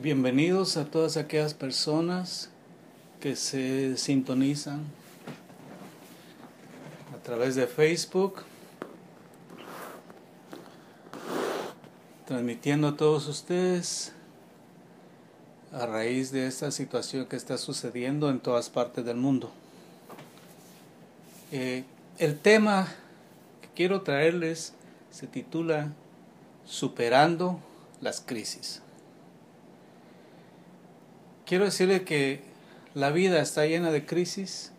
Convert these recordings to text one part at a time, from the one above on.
Bienvenidos a todas aquellas personas que se sintonizan a través de Facebook, transmitiendo a todos ustedes a raíz de esta situación que está sucediendo en todas partes del mundo. Eh, el tema que quiero traerles se titula Superando las crisis. Quiero decirle que la vida está llena de crisis,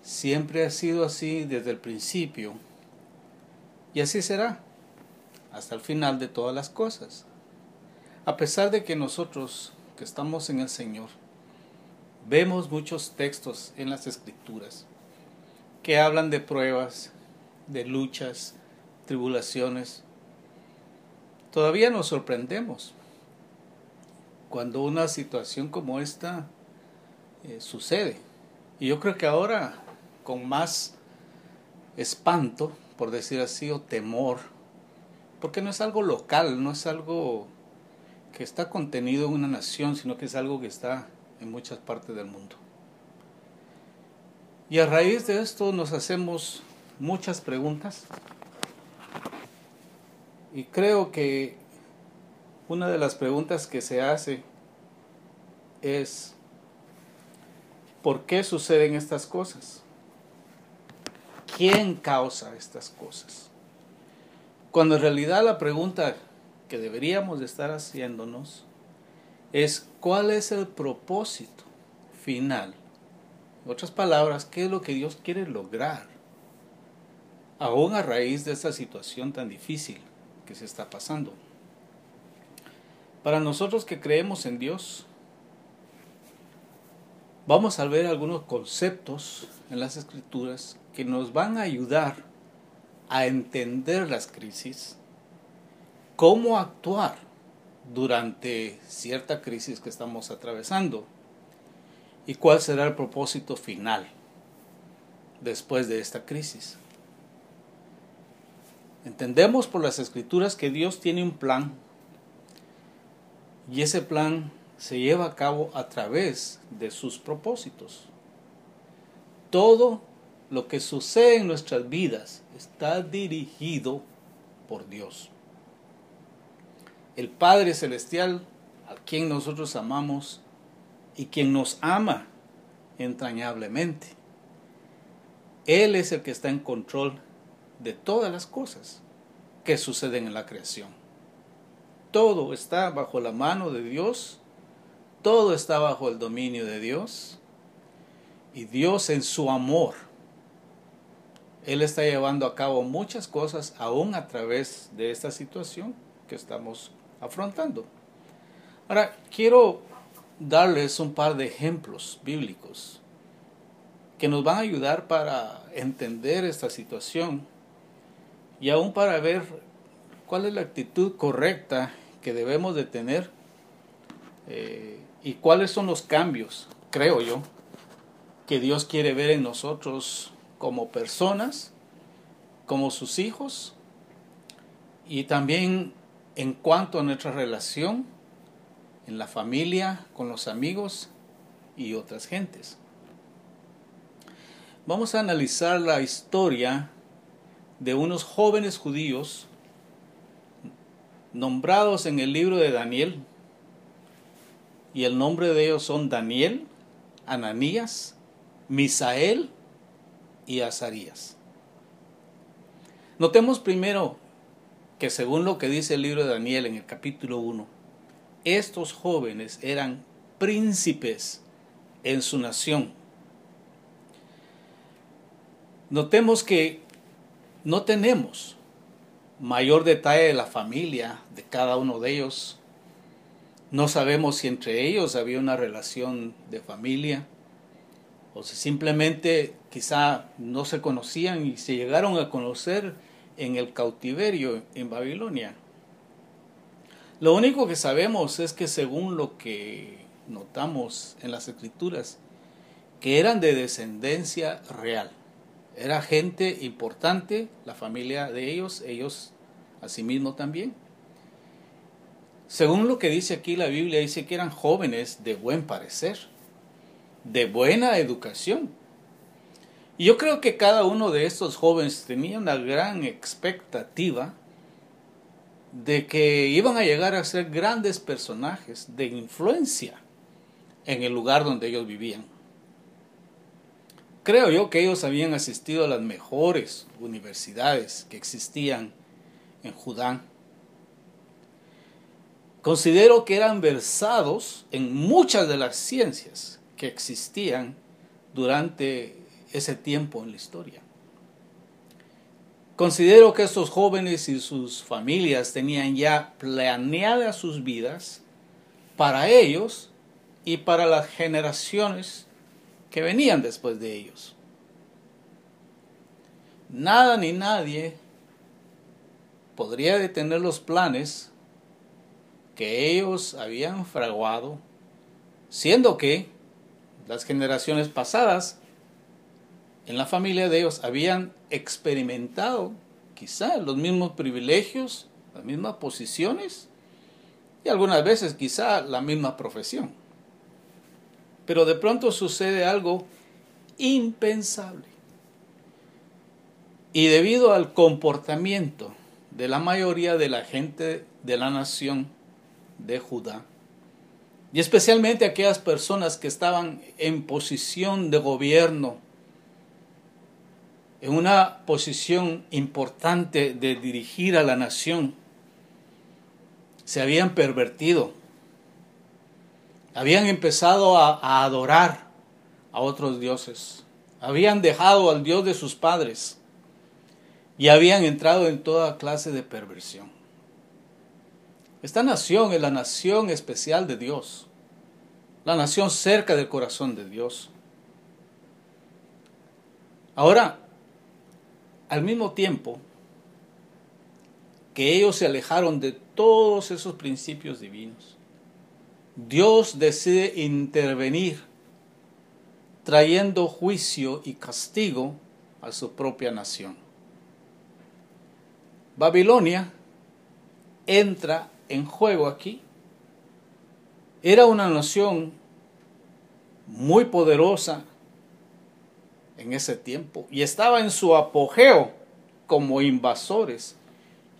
siempre ha sido así desde el principio. Y así será hasta el final de todas las cosas. A pesar de que nosotros que estamos en el Señor vemos muchos textos en las escrituras que hablan de pruebas, de luchas, tribulaciones, todavía nos sorprendemos cuando una situación como esta eh, sucede. Y yo creo que ahora con más espanto, por decir así, o temor, porque no es algo local, no es algo que está contenido en una nación, sino que es algo que está en muchas partes del mundo. Y a raíz de esto nos hacemos muchas preguntas. Y creo que una de las preguntas que se hace es, ¿por qué suceden estas cosas? ¿Quién causa estas cosas? Cuando en realidad la pregunta que deberíamos de estar haciéndonos es cuál es el propósito final. En otras palabras, ¿qué es lo que Dios quiere lograr? Aún a raíz de esta situación tan difícil que se está pasando. Para nosotros que creemos en Dios, vamos a ver algunos conceptos en las escrituras que nos van a ayudar a entender las crisis, cómo actuar durante cierta crisis que estamos atravesando y cuál será el propósito final después de esta crisis. Entendemos por las escrituras que Dios tiene un plan y ese plan se lleva a cabo a través de sus propósitos. Todo lo que sucede en nuestras vidas está dirigido por Dios. El Padre Celestial, a quien nosotros amamos y quien nos ama entrañablemente. Él es el que está en control de todas las cosas que suceden en la creación todo está bajo la mano de Dios, todo está bajo el dominio de Dios, y Dios en su amor, Él está llevando a cabo muchas cosas aún a través de esta situación que estamos afrontando. Ahora, quiero darles un par de ejemplos bíblicos que nos van a ayudar para entender esta situación y aún para ver cuál es la actitud correcta que debemos de tener eh, y cuáles son los cambios, creo yo, que Dios quiere ver en nosotros como personas, como sus hijos y también en cuanto a nuestra relación en la familia, con los amigos y otras gentes. Vamos a analizar la historia de unos jóvenes judíos nombrados en el libro de Daniel. Y el nombre de ellos son Daniel, Ananías, Misael y Azarías. Notemos primero que según lo que dice el libro de Daniel en el capítulo 1, estos jóvenes eran príncipes en su nación. Notemos que no tenemos mayor detalle de la familia de cada uno de ellos. No sabemos si entre ellos había una relación de familia o si simplemente quizá no se conocían y se llegaron a conocer en el cautiverio en Babilonia. Lo único que sabemos es que según lo que notamos en las escrituras, que eran de descendencia real. Era gente importante, la familia de ellos, ellos asimismo también. Según lo que dice aquí la Biblia, dice que eran jóvenes de buen parecer, de buena educación. Y yo creo que cada uno de estos jóvenes tenía una gran expectativa de que iban a llegar a ser grandes personajes de influencia en el lugar donde ellos vivían. Creo yo que ellos habían asistido a las mejores universidades que existían en Judá. Considero que eran versados en muchas de las ciencias que existían durante ese tiempo en la historia. Considero que estos jóvenes y sus familias tenían ya planeadas sus vidas para ellos y para las generaciones que venían después de ellos. Nada ni nadie podría detener los planes que ellos habían fraguado, siendo que las generaciones pasadas en la familia de ellos habían experimentado quizá los mismos privilegios, las mismas posiciones y algunas veces quizá la misma profesión. Pero de pronto sucede algo impensable. Y debido al comportamiento de la mayoría de la gente de la nación de Judá, y especialmente aquellas personas que estaban en posición de gobierno, en una posición importante de dirigir a la nación, se habían pervertido, habían empezado a, adorar a otros dioses, habían dejado al Dios de sus padres y habían entrado en toda clase de perversión. Esta nación es la nación especial de Dios, la nación cerca del corazón de Dios. Ahora, al mismo tiempo que ellos se alejaron de todos esos principios divinos, Dios decide intervenir trayendo juicio y castigo a su propia nación. Babilonia entra en juego aquí. Era una nación muy poderosa, en ese tiempo y estaba en su apogeo como invasores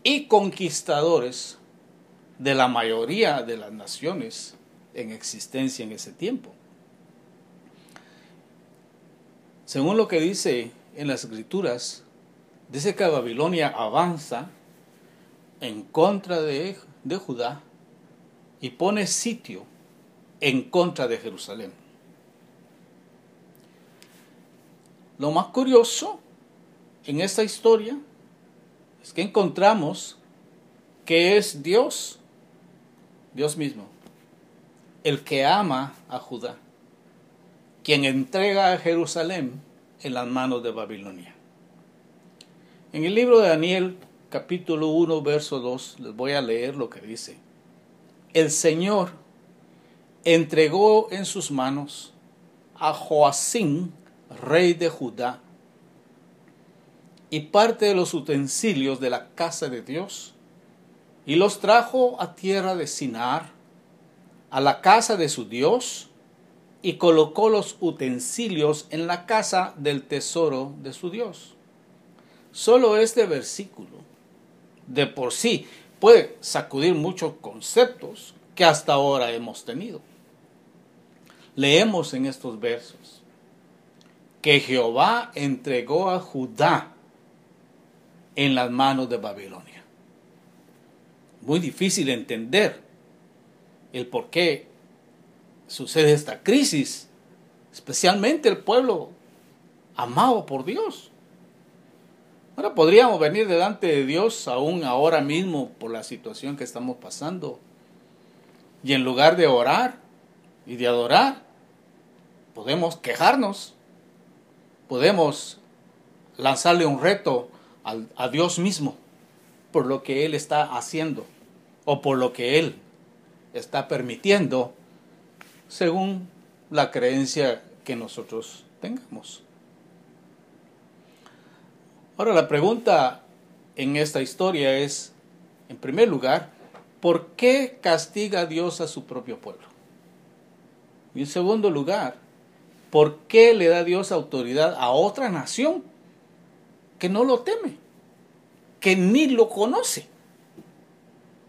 y conquistadores de la mayoría de las naciones en existencia en ese tiempo. Según lo que dice en las escrituras, dice que Babilonia avanza en contra de, de Judá y pone sitio en contra de Jerusalén. Lo más curioso en esta historia es que encontramos que es Dios, Dios mismo, el que ama a Judá, quien entrega a Jerusalén en las manos de Babilonia. En el libro de Daniel, capítulo 1, verso 2, les voy a leer lo que dice. El Señor entregó en sus manos a Joacín, rey de Judá, y parte de los utensilios de la casa de Dios, y los trajo a tierra de Sinar, a la casa de su Dios, y colocó los utensilios en la casa del tesoro de su Dios. Solo este versículo, de por sí, puede sacudir muchos conceptos que hasta ahora hemos tenido. Leemos en estos versos que Jehová entregó a Judá en las manos de Babilonia. Muy difícil entender el por qué sucede esta crisis, especialmente el pueblo amado por Dios. Ahora podríamos venir delante de Dios aún ahora mismo por la situación que estamos pasando y en lugar de orar y de adorar, podemos quejarnos podemos lanzarle un reto a, Dios mismo por lo que Él está haciendo o por lo que Él está permitiendo según la creencia que nosotros tengamos. Ahora la pregunta en esta historia es, en primer lugar, ¿por qué castiga Dios a su propio pueblo? Y en segundo lugar, ¿por qué le da Dios autoridad a otra nación que no lo teme, que ni lo conoce,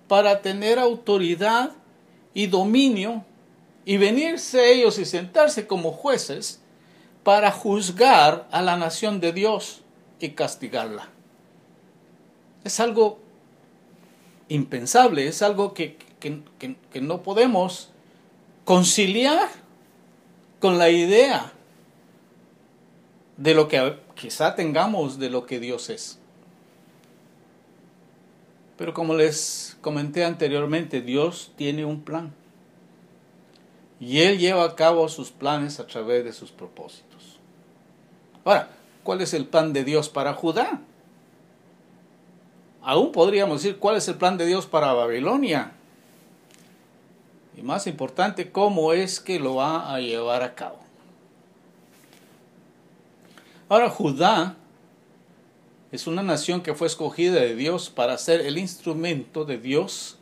para tener autoridad y dominio y venirse ellos y sentarse como jueces para juzgar a la nación de Dios y castigarla? Es algo impensable, es algo que, que no podemos conciliar con la idea de lo que quizá tengamos de lo que Dios es. Pero como les comenté anteriormente, Dios tiene un plan. Y Él lleva a cabo sus planes a través de sus propósitos. Ahora, ¿cuál es el plan de Dios para Judá? Aún podríamos decir, ¿cuál es el plan de Dios para Babilonia? Y más importante, ¿cómo es que lo va a llevar a cabo? Ahora Judá es una nación que fue escogida de Dios para ser el instrumento de Dios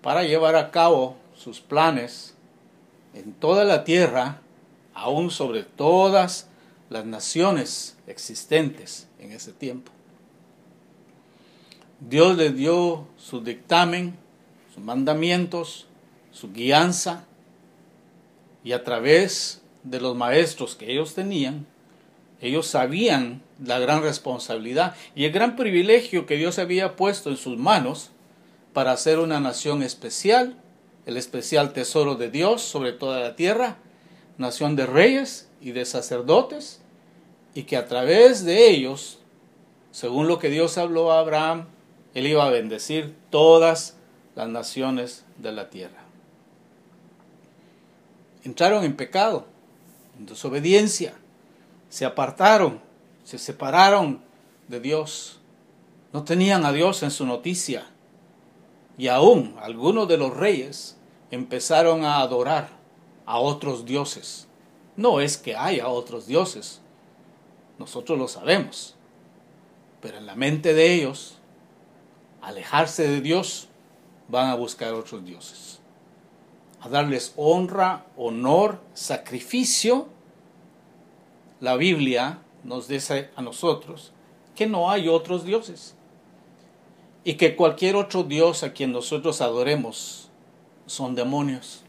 para llevar a cabo sus planes en toda la tierra, aún sobre todas las naciones existentes en ese tiempo. Dios le dio su dictamen, sus mandamientos, su guianza, y a través de los maestros que ellos tenían, ellos sabían la gran responsabilidad y el gran privilegio que Dios había puesto en sus manos para hacer una nación especial, el especial tesoro de Dios sobre toda la tierra, nación de reyes y de sacerdotes, y que a través de ellos, según lo que Dios habló a Abraham, él iba a bendecir todas las naciones de la tierra. Entraron en pecado, en desobediencia, se apartaron, se separaron de Dios. No tenían a Dios en su noticia. Y aún algunos de los reyes empezaron a adorar a otros dioses. No es que haya otros dioses, nosotros lo sabemos. Pero en la mente de ellos, alejarse de Dios, van a buscar otros dioses. A darles honra, honor, sacrificio la Biblia nos dice a nosotros que no hay otros dioses y que cualquier otro dios a quien nosotros adoremos son demonios.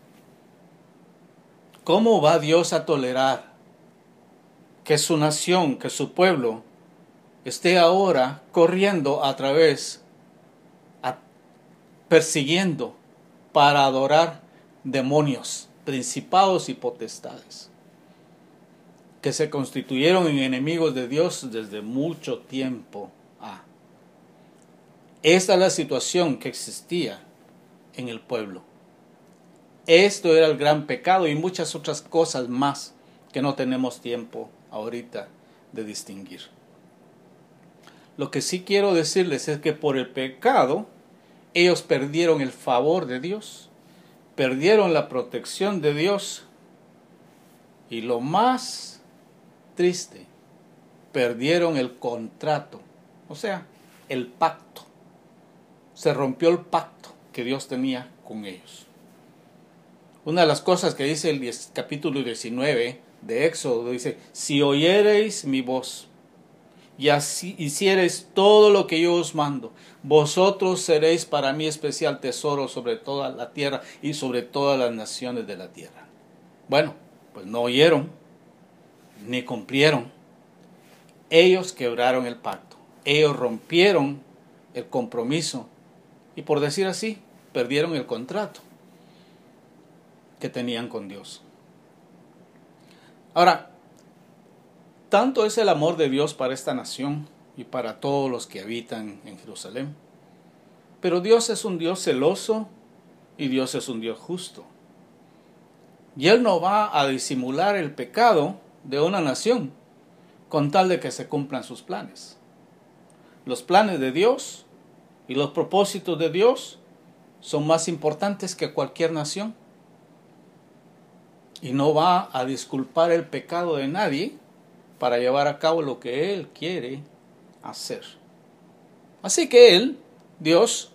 ¿Cómo va Dios a tolerar que su nación, que su pueblo esté ahora corriendo a través, persiguiendo para adorar demonios, principados y potestades? Que se constituyeron en enemigos de Dios desde mucho tiempo. Ah. Esta es la situación que existía en el pueblo. Esto era el gran pecado y muchas otras cosas más que no tenemos tiempo ahorita de distinguir. Lo que sí quiero decirles es que por el pecado ellos perdieron el favor de Dios, perdieron la protección de Dios y lo más triste, perdieron el contrato, o sea, el pacto. Se rompió el pacto que Dios tenía con ellos. Una de las cosas que dice el capítulo 19 de Éxodo dice, si oyereis mi voz y así hiciereis todo lo que yo os mando, vosotros seréis para mí especial tesoro sobre toda la tierra y sobre todas las naciones de la tierra. Bueno, pues no oyeron, ni cumplieron. Ellos quebraron el pacto, ellos rompieron el compromiso y por decir así, perdieron el contrato que tenían con Dios. Ahora, tanto es el amor de Dios para esta nación y para todos los que habitan en Jerusalén. Pero Dios es un Dios celoso y Dios es un Dios justo. Y Él no va a disimular el pecado de una nación con tal de que se cumplan sus planes. Los planes de Dios y los propósitos de Dios son más importantes que cualquier nación. Y no va a disculpar el pecado de nadie para llevar a cabo lo que Él quiere hacer. Así que Él, Dios,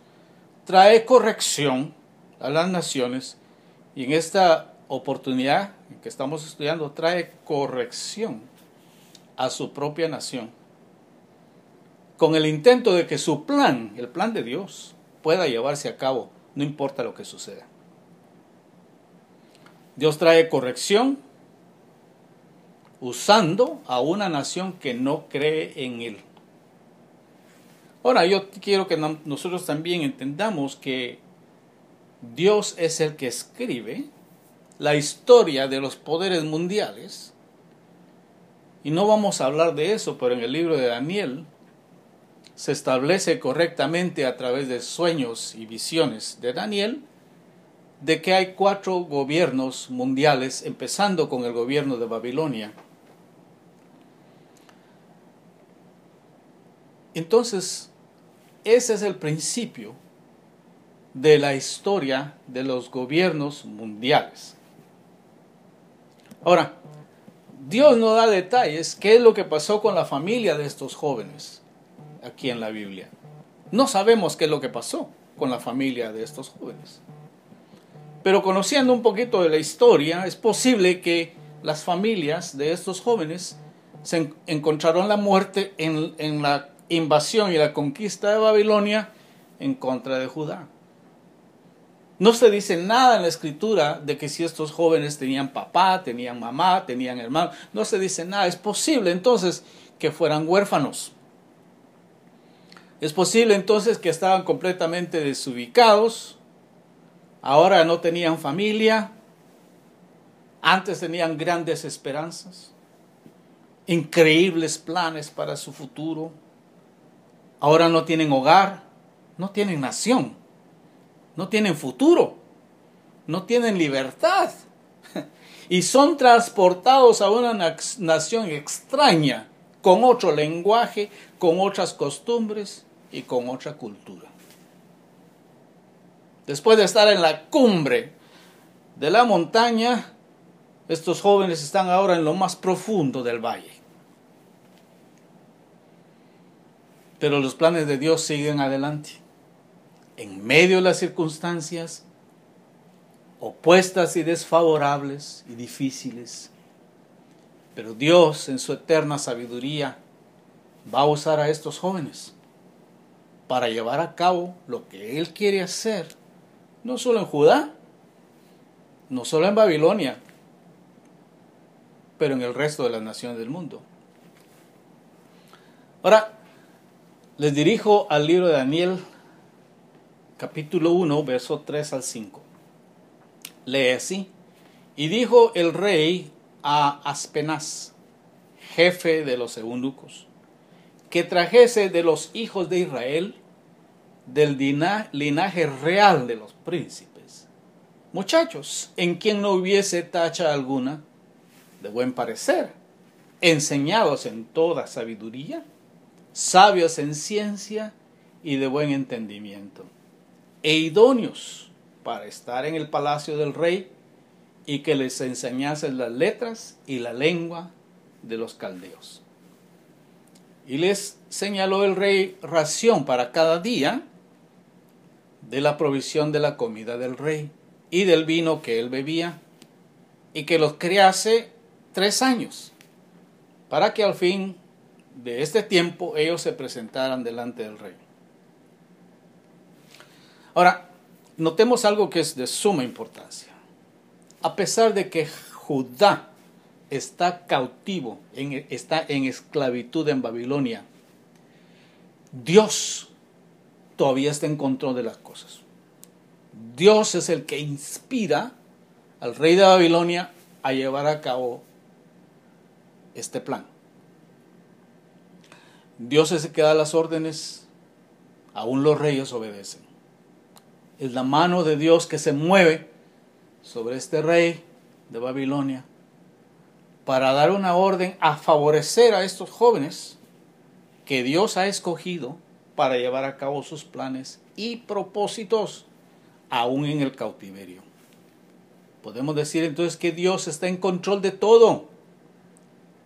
trae corrección a las naciones y en esta oportunidad que estamos estudiando trae corrección a su propia nación con el intento de que su plan, el plan de Dios, pueda llevarse a cabo, no importa lo que suceda. Dios trae corrección usando a una nación que no cree en Él. Ahora, yo quiero que nosotros también entendamos que Dios es el que escribe la historia de los poderes mundiales. Y no vamos a hablar de eso, pero en el libro de Daniel se establece correctamente a través de sueños y visiones de Daniel de que hay cuatro gobiernos mundiales, empezando con el gobierno de Babilonia. Entonces, ese es el principio de la historia de los gobiernos mundiales. Ahora, Dios no da detalles qué es lo que pasó con la familia de estos jóvenes aquí en la Biblia. No sabemos qué es lo que pasó con la familia de estos jóvenes. Pero conociendo un poquito de la historia, es posible que las familias de estos jóvenes se encontraron la muerte en, en la invasión y la conquista de Babilonia en contra de Judá. No se dice nada en la escritura de que si estos jóvenes tenían papá, tenían mamá, tenían hermano. No se dice nada. Es posible entonces que fueran huérfanos. Es posible entonces que estaban completamente desubicados. Ahora no tenían familia. Antes tenían grandes esperanzas. Increíbles planes para su futuro. Ahora no tienen hogar. No tienen nación no tienen futuro, no tienen libertad y son transportados a una nación extraña, con otro lenguaje, con otras costumbres y con otra cultura. Después de estar en la cumbre de la montaña, estos jóvenes están ahora en lo más profundo del valle. Pero los planes de Dios siguen adelante en medio de las circunstancias opuestas y desfavorables y difíciles. Pero Dios en su eterna sabiduría va a usar a estos jóvenes para llevar a cabo lo que Él quiere hacer, no solo en Judá, no solo en Babilonia, pero en el resto de las naciones del mundo. Ahora, les dirijo al libro de Daniel capítulo 1, verso 3 al 5. Lee así. Y dijo el rey a Aspenaz, jefe de los eunucos, que trajese de los hijos de Israel, del linaje real de los príncipes, muchachos en quien no hubiese tacha alguna, de buen parecer, enseñados en toda sabiduría, sabios en ciencia y de buen entendimiento e idóneos para estar en el palacio del rey y que les enseñasen las letras y la lengua de los caldeos. Y les señaló el rey ración para cada día de la provisión de la comida del rey y del vino que él bebía, y que los criase tres años, para que al fin de este tiempo ellos se presentaran delante del rey. Ahora, notemos algo que es de suma importancia. A pesar de que Judá está cautivo, está en esclavitud en Babilonia, Dios todavía está en control de las cosas. Dios es el que inspira al rey de Babilonia a llevar a cabo este plan. Dios es el que da las órdenes, aún los reyes obedecen es la mano de Dios que se mueve sobre este rey de Babilonia para dar una orden a favorecer a estos jóvenes que Dios ha escogido para llevar a cabo sus planes y propósitos aún en el cautiverio. Podemos decir entonces que Dios está en control de todo,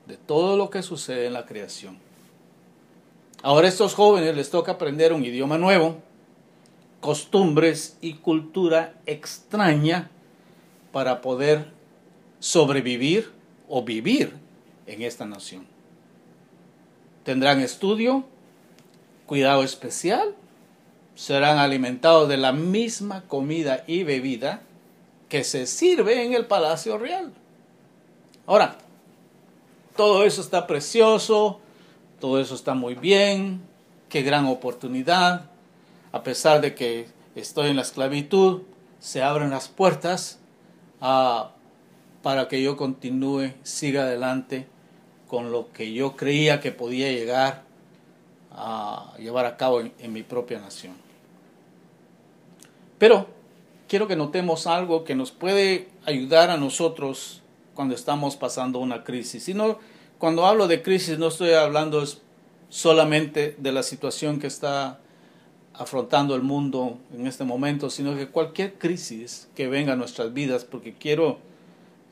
de todo lo que sucede en la creación. Ahora a estos jóvenes les toca aprender un idioma nuevo, costumbres y cultura extraña para poder sobrevivir o vivir en esta nación. Tendrán estudio, cuidado especial, serán alimentados de la misma comida y bebida que se sirve en el Palacio Real. Ahora, todo eso está precioso, todo eso está muy bien, qué gran oportunidad, a pesar de que estoy en la esclavitud, se abren las puertas ah, para que yo continúe, siga adelante con lo que yo creía que podía llegar a llevar a cabo en mi propia nación. Pero quiero que notemos algo que nos puede ayudar a nosotros cuando estamos pasando una crisis. cuando hablo de crisis no estoy hablando solamente de la situación que está afrontando el mundo en este momento, sino que cualquier crisis que venga a nuestras vidas, porque quiero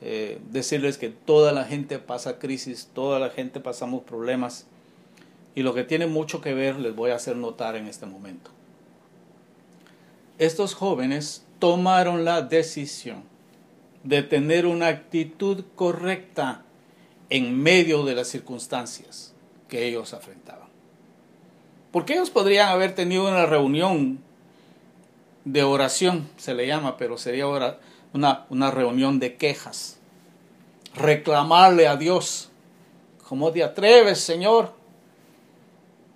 eh, decirles que toda la gente pasa crisis, toda la gente pasamos problemas, y lo que tiene mucho que ver les voy a hacer notar en este momento. Estos jóvenes tomaron la decisión de tener una actitud correcta en medio de las circunstancias que ellos afrontaban. Porque ellos podrían haber tenido una reunión de oración, se le llama, pero sería una, una reunión de quejas. Reclamarle a Dios, ¿cómo te atreves, Señor?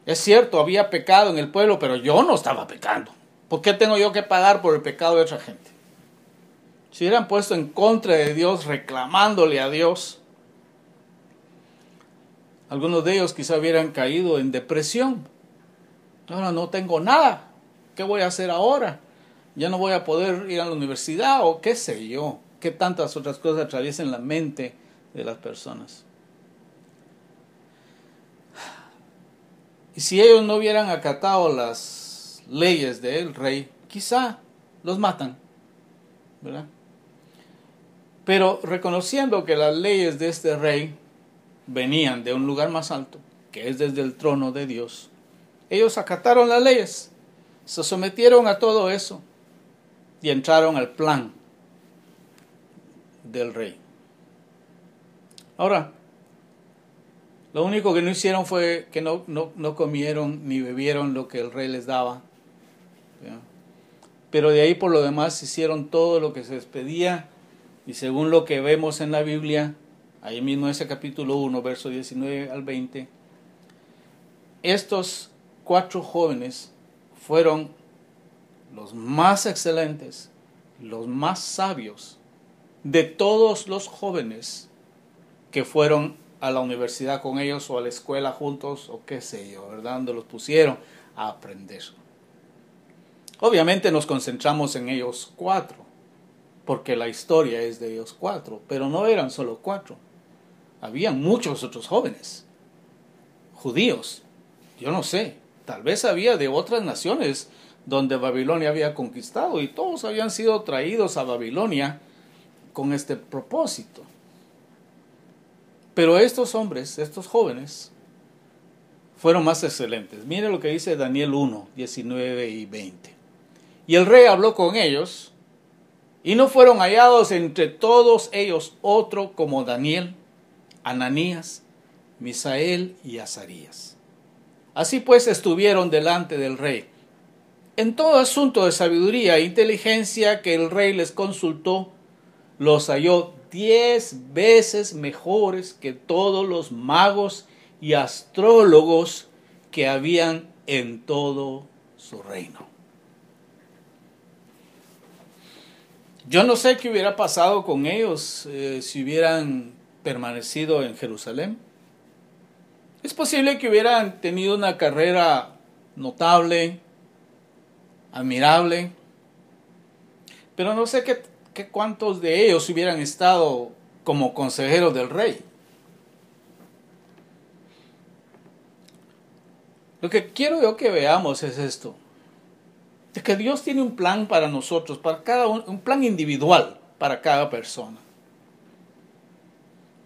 Es cierto, había pecado en el pueblo, pero yo no estaba pecando. ¿Por qué tengo yo que pagar por el pecado de otra gente? Si hubieran puesto en contra de Dios, reclamándole a Dios, algunos de ellos quizá hubieran caído en depresión. Ahora no tengo nada. ¿Qué voy a hacer ahora? Ya no voy a poder ir a la universidad o qué sé yo. ¿Qué tantas otras cosas atraviesan la mente de las personas? Y si ellos no hubieran acatado las leyes del rey, quizá los matan, ¿verdad? Pero reconociendo que las leyes de este rey venían de un lugar más alto, que es desde el trono de Dios, ellos acataron las leyes, se sometieron a todo eso y entraron al plan del rey. Ahora, lo único que no hicieron fue que no, no, no comieron ni bebieron lo que el rey les daba, pero de ahí por lo demás hicieron todo lo que se les pedía y según lo que vemos en la Biblia, ahí mismo ese capítulo 1, verso 19 al 20, estos cuatro jóvenes fueron los más excelentes, los más sabios de todos los jóvenes que fueron a la universidad con ellos o a la escuela juntos o qué sé yo, ¿verdad? Donde los pusieron a aprender. Obviamente nos concentramos en ellos cuatro, porque la historia es de ellos cuatro, pero no eran solo cuatro. Habían muchos otros jóvenes, judíos, yo no sé, tal vez había de otras naciones donde Babilonia había conquistado y todos habían sido traídos a Babilonia con este propósito. Pero estos hombres, estos jóvenes, fueron más excelentes. Mire lo que dice Daniel 1, 19 y 20. Y el rey habló con ellos, y no fueron hallados entre todos ellos otro como Daniel, Ananías, Misael y Azarías. Así pues estuvieron delante del rey. En todo asunto de sabiduría e inteligencia que el rey les consultó, los halló diez veces mejores que todos los magos y astrólogos que habían en todo su reino. Yo no sé qué hubiera pasado con ellos eh, si hubieran permanecido en Jerusalén. Es posible que hubieran tenido una carrera notable, admirable, pero no sé qué, qué cuántos de ellos hubieran estado como consejeros del rey. Lo que quiero yo que veamos es esto es que Dios tiene un plan para nosotros, para cada un plan individual para cada persona.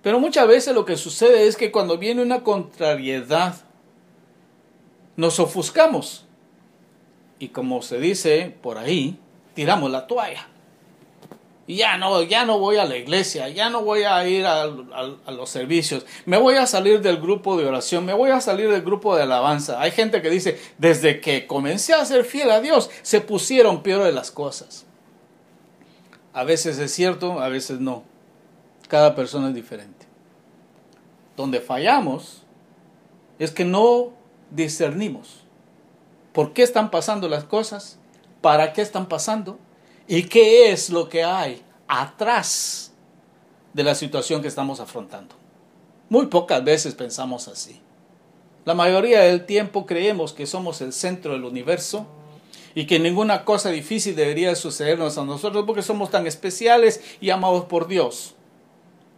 Pero muchas veces lo que sucede es que cuando viene una contrariedad, nos ofuscamos y como se dice por ahí, tiramos la toalla. Y ya no, ya no voy a la iglesia, ya no voy a ir a, los servicios, me voy a salir del grupo de oración, me voy a salir del grupo de alabanza. Hay gente que dice, desde que comencé a ser fiel a Dios, se pusieron peores las cosas. A veces es cierto, a veces no. Cada persona es diferente. Donde fallamos es que no discernimos por qué están pasando las cosas, para qué están pasando y qué es lo que hay atrás de la situación que estamos afrontando. Muy pocas veces pensamos así. La mayoría del tiempo creemos que somos el centro del universo y que ninguna cosa difícil debería sucedernos a nosotros porque somos tan especiales y amados por Dios.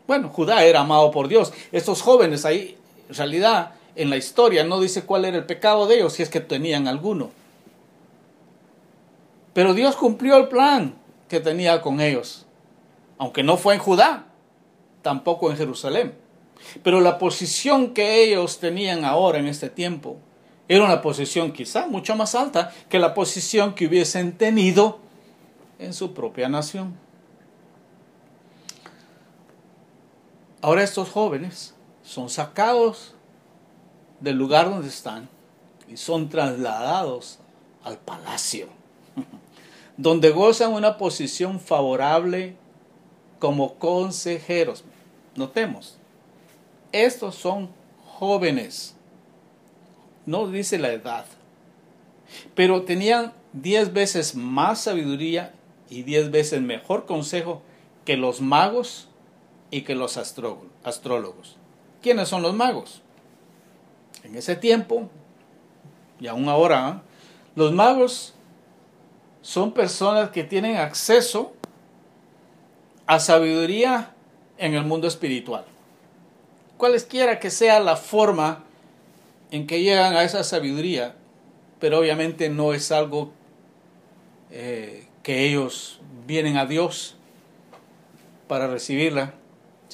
Bueno, Judá era amado por Dios. Estos jóvenes ahí, en realidad, en la historia no dice cuál era el pecado de ellos, si es que tenían alguno. Pero Dios cumplió el plan que tenía con ellos, aunque no fue en Judá, tampoco en Jerusalén. Pero la posición que ellos tenían ahora en este tiempo era una posición quizá mucho más alta que la posición que hubiesen tenido en su propia nación. Ahora estos jóvenes son sacados del lugar donde están y son trasladados al palacio, donde gozan una posición favorable como consejeros. Notemos, estos son jóvenes, no dice la edad, pero tenían diez veces más sabiduría y diez veces mejor consejo que los magos y que los astrólogos. ¿Quiénes son los magos? En ese tiempo, y aún ahora, los magos son personas que tienen acceso a sabiduría en el mundo espiritual. Cualesquiera que sea la forma en que llegan a esa sabiduría, pero obviamente no es algo eh, que ellos vienen a Dios para recibirla,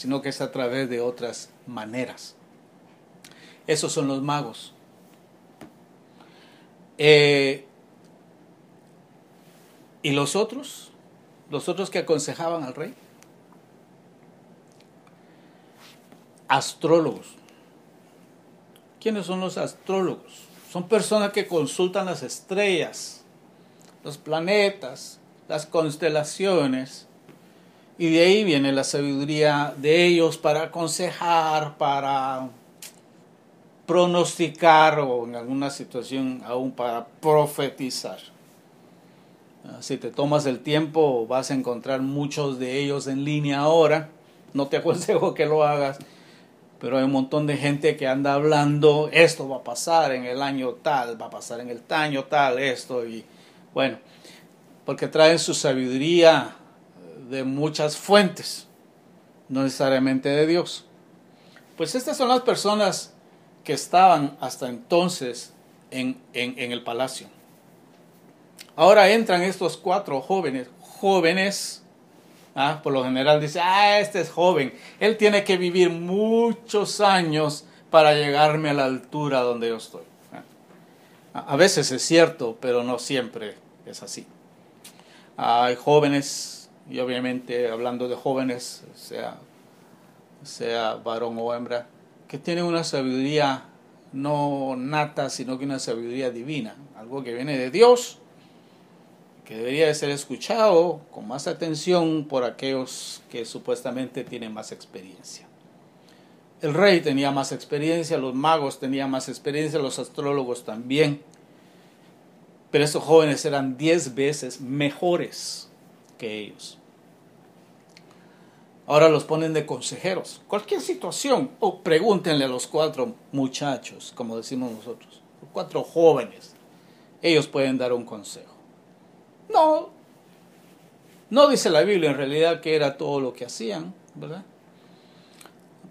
sino que es a través de otras maneras. Esos son los magos. Eh, ¿Y los otros? ¿Los otros que aconsejaban al rey? Astrólogos. ¿Quiénes son los astrólogos? Son personas que consultan las estrellas, los planetas, las constelaciones, y de ahí viene la sabiduría de ellos para aconsejar, para pronosticar o en alguna situación aún para profetizar. Si te tomas el tiempo vas a encontrar muchos de ellos en línea ahora. No te aconsejo que lo hagas, pero hay un montón de gente que anda hablando, esto va a pasar en el año tal, va a pasar en el año tal, esto y bueno, porque traen su sabiduría de muchas fuentes, no necesariamente de Dios. Pues estas son las personas que estaban hasta entonces en, el palacio. Ahora entran estos cuatro jóvenes, jóvenes, ¿ah? por lo general dice, ah, este es joven, él tiene que vivir muchos años para llegarme a la altura donde yo estoy. ¿ah? A veces es cierto, pero no siempre es así. Hay jóvenes, y obviamente hablando de jóvenes, sea, sea varón o hembra, que tiene una sabiduría no nata, sino que una sabiduría divina, algo que viene de Dios, que debería de ser escuchado con más atención por aquellos que supuestamente tienen más experiencia. El rey tenía más experiencia, los magos tenían más experiencia, los astrólogos también, pero estos jóvenes eran diez veces mejores que ellos. Ahora los ponen de consejeros. Cualquier situación, o pregúntenle a los cuatro muchachos, como decimos nosotros, cuatro jóvenes. Ellos pueden dar un consejo. No, no dice la Biblia en realidad que era todo lo que hacían, ¿verdad?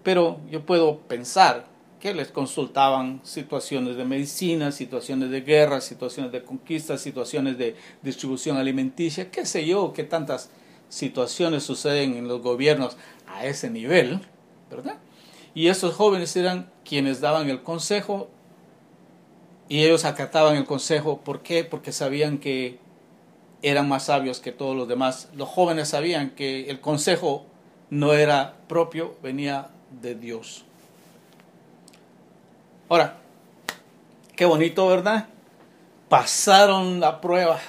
Pero yo puedo pensar que les consultaban situaciones de medicina, situaciones de guerra, situaciones de conquista, situaciones de distribución alimenticia, qué sé yo, qué tantas situaciones suceden en los gobiernos a ese nivel, ¿verdad? Y esos jóvenes eran quienes daban el consejo Y ellos acataban el consejo. ¿Por qué? Porque sabían que eran más sabios que todos los demás. Los jóvenes sabían que el consejo no era propio, venía de Dios. Ahora, qué bonito, ¿verdad? Pasaron la prueba,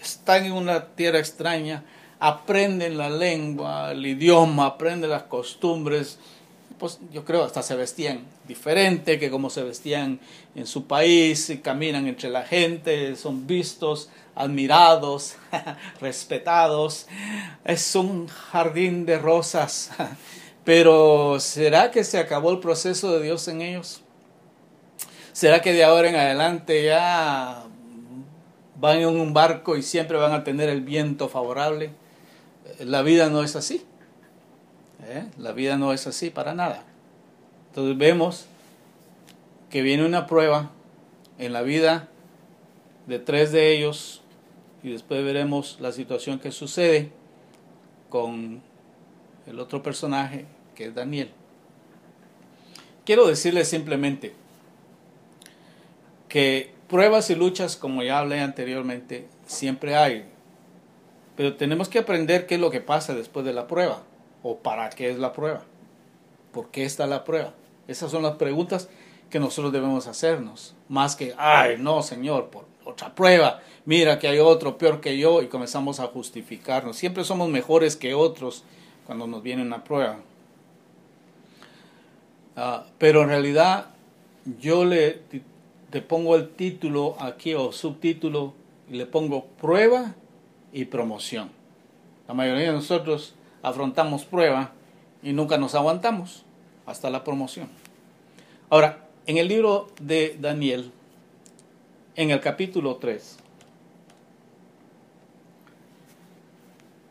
están en una tierra extraña, aprenden la lengua, el idioma, aprenden las costumbres, pues yo creo hasta se vestían diferente que como se vestían en su país, caminan entre la gente, son vistos, admirados, respetados. Es un jardín de rosas. Pero ¿será que se acabó el proceso de Dios en ellos? ¿Será que de ahora en adelante ya van en un barco y siempre van a tener el viento favorable? La vida no es así. ¿eh? La vida no es así para nada. Entonces vemos que viene una prueba en la vida de tres de ellos y después veremos la situación que sucede con el otro personaje que es Daniel. Quiero decirles simplemente que pruebas y luchas, como ya hablé anteriormente, siempre hay. Pero tenemos que aprender qué es lo que pasa después de la prueba o para qué es la prueba. ¿Por qué está la prueba? Esas son las preguntas que nosotros debemos hacernos. Más que, ay, no, Señor, por otra prueba. Mira que hay otro peor que yo y comenzamos a justificarnos. Siempre somos mejores que otros cuando nos viene una prueba. Ah, pero en realidad yo le, te pongo el título aquí o subtítulo y le pongo prueba y promoción. La mayoría de nosotros afrontamos prueba y nunca nos aguantamos hasta la promoción. Ahora, en el libro de Daniel, en el capítulo 3,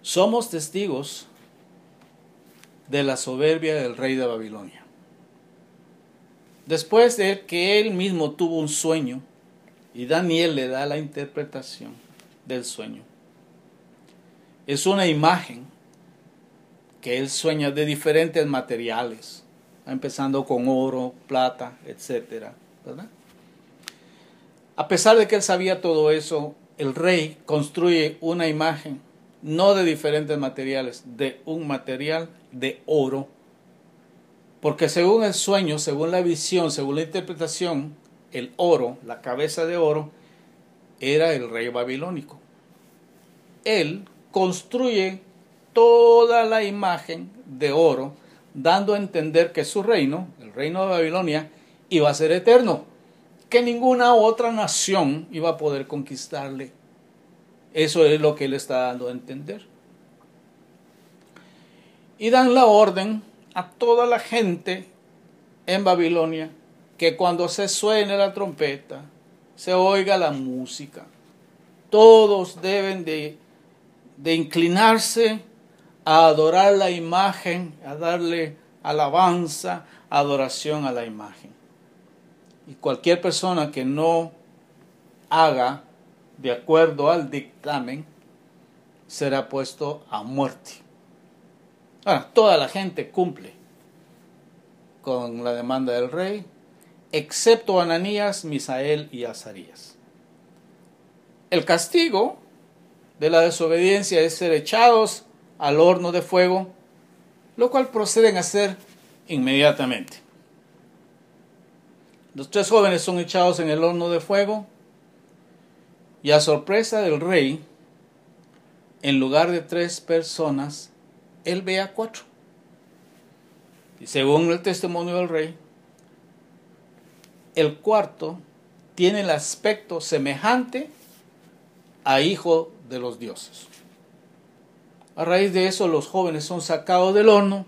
somos testigos de la soberbia del rey de Babilonia. Después de que él mismo tuvo un sueño y Daniel le da la interpretación del sueño, es una imagen que él sueña de diferentes materiales, empezando con oro, plata, etc. A pesar de que él sabía todo eso, el rey construye una imagen, no de diferentes materiales, de un material de oro, porque según el sueño, según la visión, según la interpretación, el oro, la cabeza de oro, era el rey babilónico. Él construye toda la imagen de oro, dando a entender que su reino, el reino de Babilonia, iba a ser eterno, que ninguna otra nación iba a poder conquistarle. Eso es lo que él está dando a entender. Y dan la orden a toda la gente en Babilonia que cuando se suene la trompeta, se oiga la música, todos deben de, de inclinarse a adorar la imagen, a darle alabanza, adoración a la imagen. Y cualquier persona que no haga de acuerdo al dictamen será puesto a muerte. Ahora, toda la gente cumple con la demanda del rey, excepto Ananías, Misael y Azarías. El castigo de la desobediencia es ser echados al horno de fuego, lo cual proceden a hacer inmediatamente. Los tres jóvenes son echados en el horno de fuego y a sorpresa del rey, en lugar de tres personas, él ve a cuatro. Y según el testimonio del rey, el cuarto tiene el aspecto semejante a hijo de los dioses. A raíz de eso los jóvenes son sacados del horno,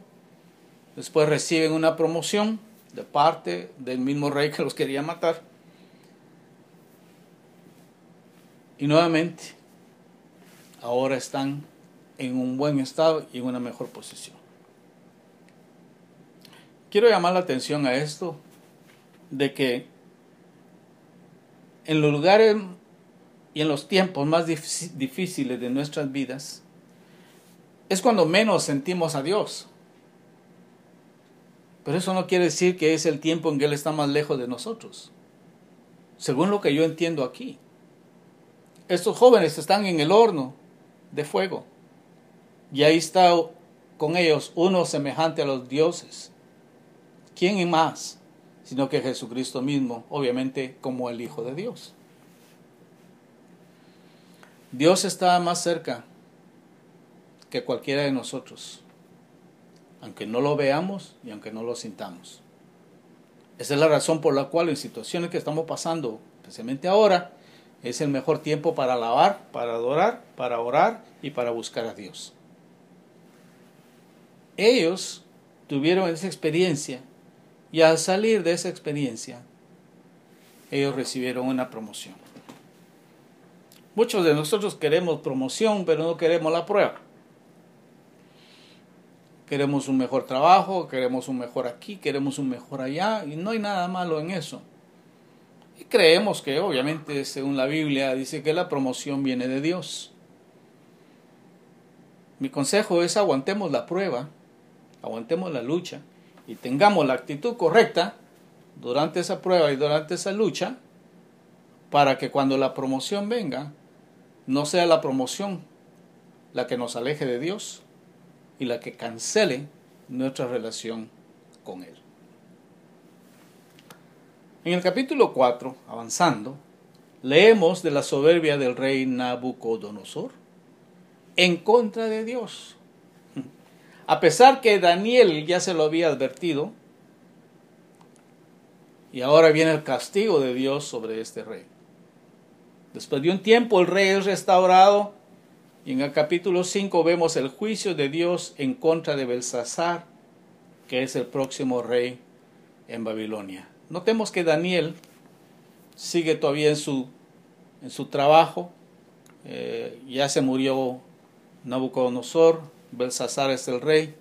después reciben una promoción de parte del mismo rey que los quería matar. Y nuevamente, ahora están en un buen estado y en una mejor posición. Quiero llamar la atención a esto de que en los lugares y en los tiempos más difíciles de nuestras vidas, es cuando menos sentimos a Dios. Pero eso no quiere decir que es el tiempo en que Él está más lejos de nosotros. según lo que yo entiendo aquí. Estos jóvenes están en el horno de fuego y ahí está con ellos uno semejante a los dioses. ¿Quién más? Sino que Jesucristo mismo, obviamente como el Hijo de Dios. Dios está más cerca que cualquiera de nosotros, aunque no lo veamos y aunque no lo sintamos. Esa es la razón por la cual en situaciones que estamos pasando, especialmente ahora, es el mejor tiempo para alabar, para adorar, para orar y para buscar a Dios. Ellos tuvieron esa experiencia y al salir de esa experiencia, ellos recibieron una promoción. Muchos de nosotros queremos promoción, pero no queremos la prueba. Queremos un mejor trabajo, queremos un mejor aquí, queremos un mejor allá, y no hay nada malo en eso. Y creemos que, obviamente, según la Biblia, dice que la promoción viene de Dios. Mi consejo es aguantemos la prueba, aguantemos la lucha y tengamos la actitud correcta durante esa prueba y durante esa lucha para que cuando la promoción venga, no sea la promoción la que nos aleje de Dios y la que cancele nuestra relación con Él. En el capítulo 4, avanzando, leemos de la soberbia del rey Nabucodonosor en contra de Dios. A pesar que Daniel ya se lo había advertido, y ahora viene el castigo de Dios sobre este rey. Después de un tiempo el rey es restaurado y en el capítulo 5 vemos el juicio de Dios en contra de Belsasar, que es el próximo rey en Babilonia. Notemos que Daniel sigue todavía en su, en su trabajo. Eh, ya se murió Nabucodonosor, Belsasar es el rey.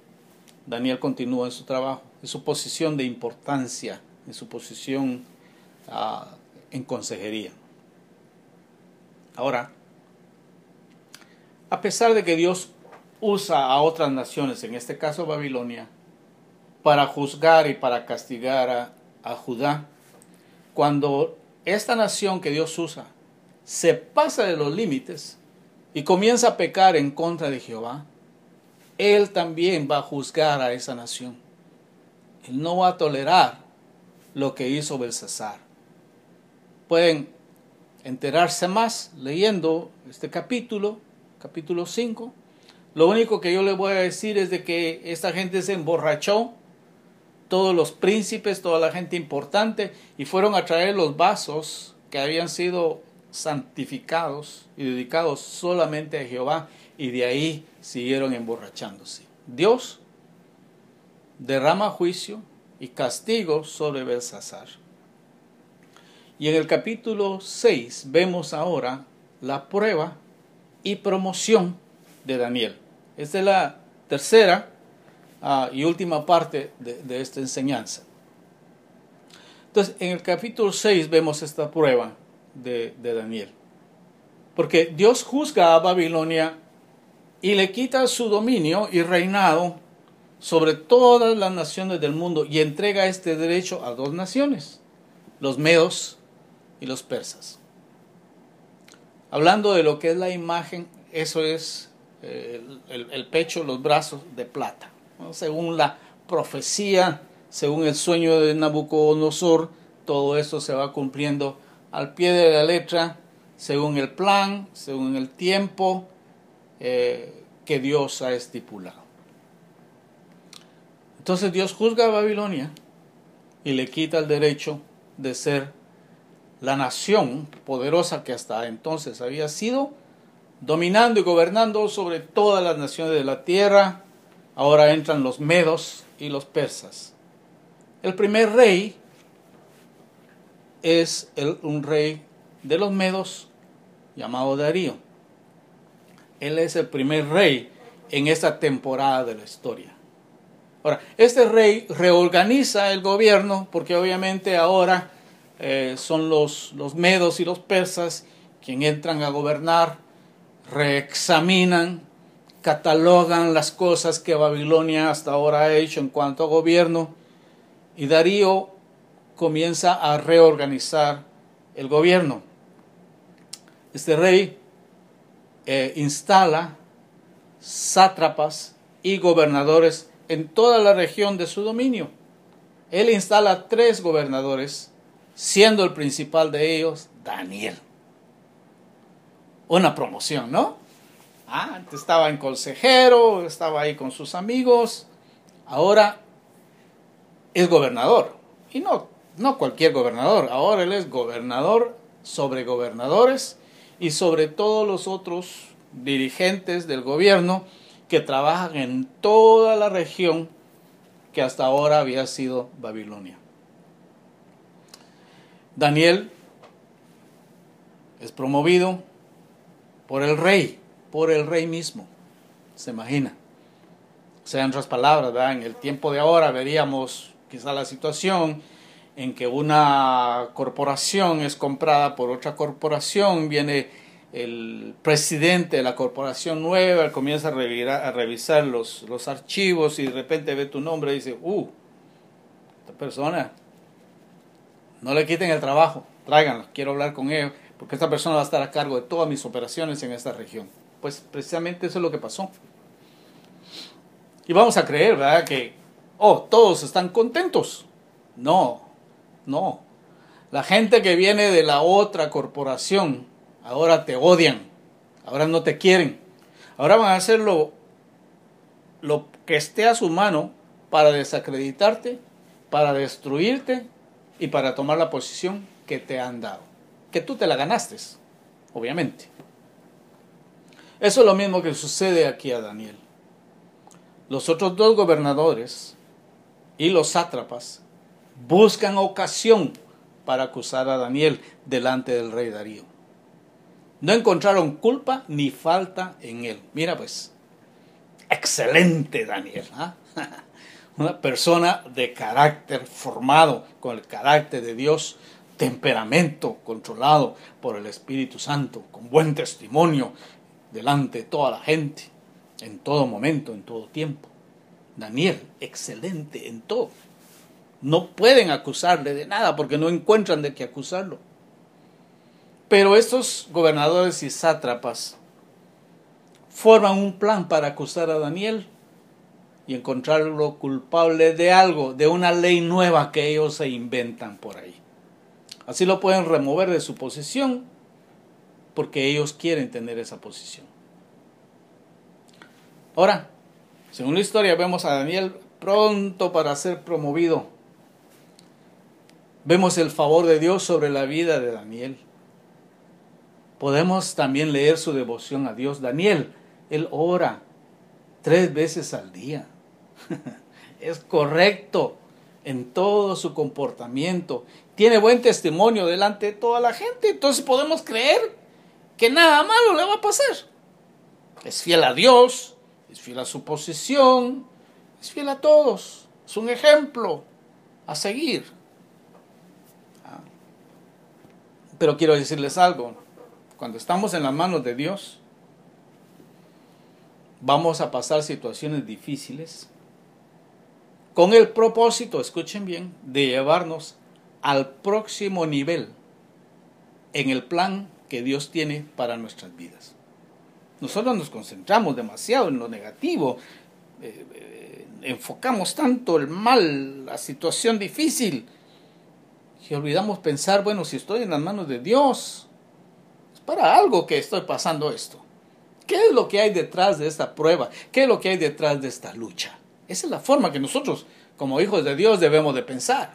Daniel continúa en su trabajo, en su posición de importancia, en su posición ah, en consejería. Ahora, a pesar de que Dios usa a otras naciones, en este caso Babilonia, para juzgar y para castigar a, Judá, cuando esta nación que Dios usa se pasa de los límites y comienza a pecar en contra de Jehová, Él también va a juzgar a esa nación. Él no va a tolerar lo que hizo Belsasar. Pueden enterarse más leyendo este capítulo, capítulo 5. Lo único que yo le voy a decir es de que esta gente se emborrachó, todos los príncipes, toda la gente importante, y fueron a traer los vasos que habían sido santificados y dedicados solamente a Jehová, y de ahí siguieron emborrachándose. Dios derrama juicio y castigo sobre Belsasar. Y en el capítulo 6 vemos ahora la prueba y promoción de Daniel. Esta es la tercera ah, y última parte de, esta enseñanza. Entonces, en el capítulo 6 vemos esta prueba de, de Daniel. Porque Dios juzga a Babilonia y le quita su dominio y reinado sobre todas las naciones del mundo y entrega este derecho a dos naciones, los medos y los persas. Hablando de lo que es la imagen, eso es eh, el, pecho, los brazos de plata. Según la profecía, según el sueño de Nabucodonosor, todo esto se va cumpliendo al pie de la letra, según el plan, según el tiempo eh, que Dios ha estipulado. Entonces Dios juzga a Babilonia y le quita el derecho de ser la nación poderosa que hasta entonces había sido, dominando y gobernando sobre todas las naciones de la tierra. Ahora entran los medos y los persas. El primer rey es un rey de los medos llamado Darío. Él es el primer rey en esta temporada de la historia. Ahora, este rey reorganiza el gobierno porque obviamente ahora eh, son los, los medos y los persas quienes entran a gobernar, reexaminan, catalogan las cosas que Babilonia hasta ahora ha hecho en cuanto a gobierno y Darío comienza a reorganizar el gobierno. Este rey eh, instala sátrapas y gobernadores en toda la región de su dominio. Él instala tres gobernadores, siendo el principal de ellos Daniel. Una promoción, ¿no? Ah, estaba en consejero, estaba ahí con sus amigos, ahora es gobernador. Y no, no cualquier gobernador, ahora él es gobernador sobre gobernadores y sobre todos los otros dirigentes del gobierno que trabajan en toda la región que hasta ahora había sido Babilonia. Daniel es promovido por el rey, por el rey mismo, se imagina. O sea, en otras palabras, en el tiempo de ahora veríamos quizá la situación en que una corporación es comprada por otra corporación, viene el presidente de la corporación nueva comienza a, revisar, los, los, archivos y de repente ve tu nombre y dice, uh, esta persona, no le quiten el trabajo, tráiganlo, quiero hablar con ellos, porque esta persona va a estar a cargo de todas mis operaciones en esta región. Pues precisamente eso es lo que pasó. Y vamos a creer, ¿verdad? Que, oh, todos están contentos. No, no. La gente que viene de la otra corporación, ahora te odian, ahora no te quieren, ahora van a hacer lo, lo que esté a su mano para desacreditarte, para destruirte y para tomar la posición que te han dado, que tú te la ganaste, obviamente. Eso es lo mismo que sucede aquí a Daniel. Los otros dos gobernadores y los sátrapas buscan ocasión para acusar a Daniel delante del rey Darío. No encontraron culpa ni falta en él. Mira pues, excelente Daniel. ¿ah? Una persona de carácter formado con el carácter de Dios, temperamento controlado por el Espíritu Santo, con buen testimonio delante de toda la gente, en todo momento, en todo tiempo. Daniel, excelente en todo. No pueden acusarle de nada porque no encuentran de qué acusarlo. Pero estos gobernadores y sátrapas forman un plan para acusar a Daniel y encontrarlo culpable de algo, de una ley nueva que ellos se inventan por ahí. Así lo pueden remover de su posición porque ellos quieren tener esa posición. Ahora, según la historia, vemos a Daniel pronto para ser promovido. Vemos el favor de Dios sobre la vida de Daniel podemos también leer su devoción a Dios. Daniel, él ora tres veces al día. es correcto en todo su comportamiento. Tiene buen testimonio delante de toda la gente. Entonces podemos creer que nada malo le va a pasar. Es fiel a Dios, es fiel a su posición, es fiel a todos. Es un ejemplo a seguir. Ah. Pero quiero decirles algo cuando estamos en las manos de Dios, vamos a pasar situaciones difíciles con el propósito, escuchen bien, de llevarnos al próximo nivel en el plan que Dios tiene para nuestras vidas. Nosotros nos concentramos demasiado en lo negativo, eh, eh, enfocamos tanto el mal, la situación difícil, que olvidamos pensar, bueno, si estoy en las manos de Dios, para algo que estoy pasando esto. ¿Qué es lo que hay detrás de esta prueba? ¿Qué es lo que hay detrás de esta lucha? Esa es la forma que nosotros, como hijos de Dios, debemos de pensar.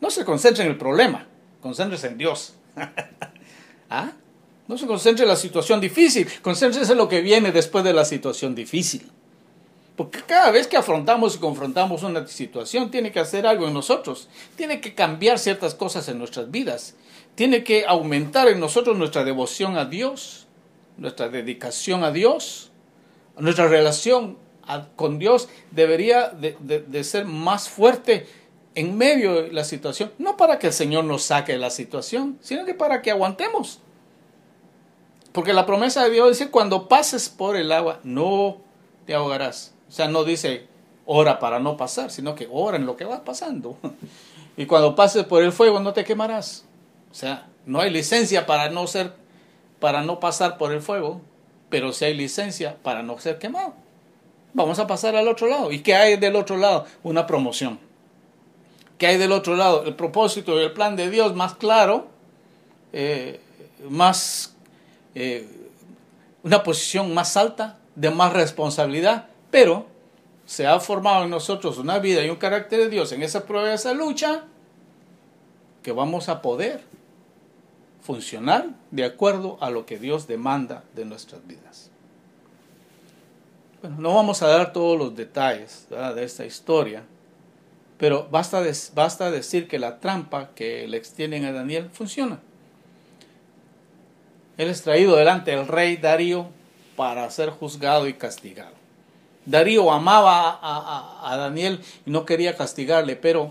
No se concentre en el problema, concéntrese en Dios. ¿Ah? No se concentre en la situación difícil, concéntrese en lo que viene después de la situación difícil. Porque cada vez que afrontamos y confrontamos una situación, tiene que hacer algo en nosotros, tiene que cambiar ciertas cosas en nuestras vidas tiene que aumentar en nosotros nuestra devoción a Dios, nuestra dedicación a Dios, nuestra relación con Dios debería de, ser más fuerte en medio de la situación, no para que el Señor nos saque de la situación, sino que para que aguantemos. Porque la promesa de Dios dice, cuando pases por el agua, no te ahogarás. O sea, no dice, ora para no pasar, sino que ora en lo que va pasando. Y cuando pases por el fuego, no te quemarás. O sea, No hay licencia para no ser, para no pasar por el fuego, pero sí hay licencia para no ser quemado. Vamos a pasar al otro lado. ¿Y qué hay del otro lado? Una promoción. ¿Qué hay del otro lado? El propósito y el plan de Dios más claro, eh, más eh, una posición más alta, de más responsabilidad, pero se ha formado en nosotros una vida y un carácter de Dios en esa prueba, de esa lucha, que vamos a poder funcionar de acuerdo a lo que Dios demanda de nuestras vidas. Bueno, no vamos a dar todos los detalles de esta historia, pero basta, basta decir que la trampa que le extienden a Daniel funciona. Él es traído delante del rey Darío para ser juzgado y castigado. Darío amaba a, Daniel y no quería castigarle, pero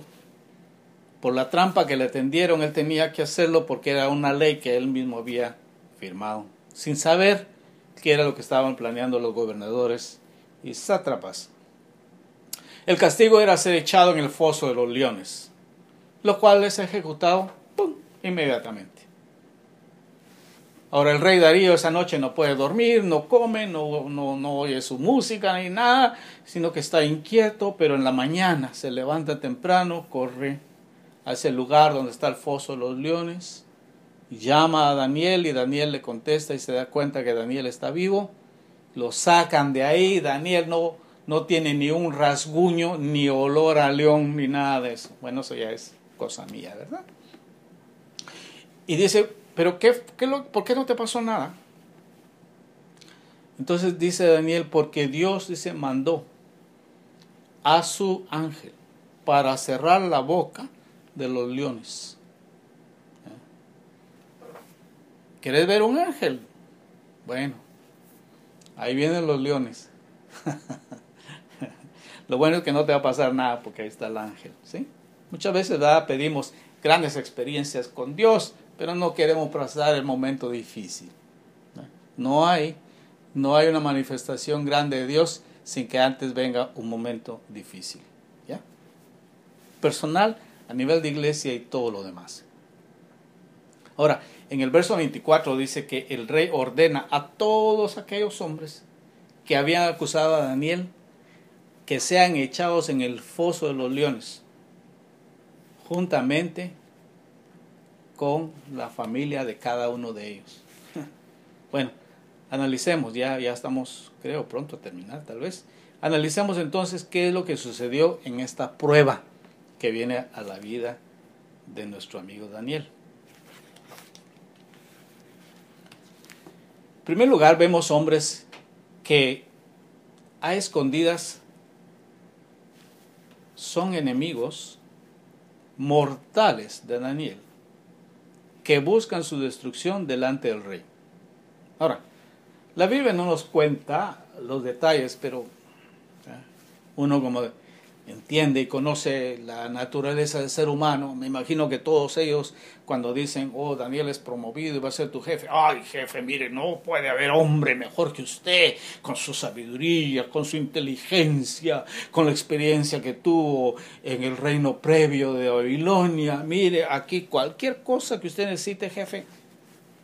por la trampa que le tendieron, él tenía que hacerlo porque era una ley que él mismo había firmado, sin saber qué era lo que estaban planeando los gobernadores y sátrapas. El castigo era ser echado en el foso de los leones, lo cual es ejecutado inmediatamente. Ahora el rey Darío esa noche no puede dormir, no come, no, no, no, oye su música ni nada, sino que está inquieto, pero en la mañana se levanta temprano, corre a ese lugar donde está el foso de los leones, llama a Daniel y Daniel le contesta y se da cuenta que Daniel está vivo, lo sacan de ahí, Daniel no, no tiene ni un rasguño, ni olor a león, ni nada de eso. Bueno, eso ya es cosa mía, ¿verdad? Y dice, pero qué, ¿por qué no te pasó nada? Entonces dice Daniel, porque Dios dice, mandó a su ángel para cerrar la boca de los leones. ¿Quieres ver un ángel? Bueno, ahí vienen los leones. Lo bueno es que no te va a pasar nada porque ahí está el ángel. ¿sí? Muchas veces pedimos grandes experiencias con Dios, pero no queremos pasar el momento difícil. No hay, no hay una manifestación grande de Dios sin que antes venga un momento difícil. Personal, a nivel de iglesia y todo lo demás. Ahora, en el verso 24 dice que el rey ordena a todos aquellos hombres que habían acusado a Daniel que sean echados en el foso de los leones, juntamente con la familia de cada uno de ellos. Bueno, analicemos, ya, ya estamos, creo, pronto a terminar tal vez. Analicemos entonces qué es lo que sucedió en esta prueba que viene a la vida de nuestro amigo Daniel. En primer lugar, vemos hombres que a escondidas son enemigos mortales de Daniel que buscan su destrucción delante del rey. Ahora, la Biblia no nos cuenta los detalles, pero ¿eh? uno como entiende y conoce la naturaleza del ser humano, me imagino que todos ellos cuando dicen, oh, Daniel es promovido y va a ser tu jefe, ay jefe, mire, no puede haber hombre mejor que usted, con su sabiduría, con su inteligencia, con la experiencia que tuvo en el reino previo de Babilonia, mire, aquí cualquier cosa que usted necesite, jefe,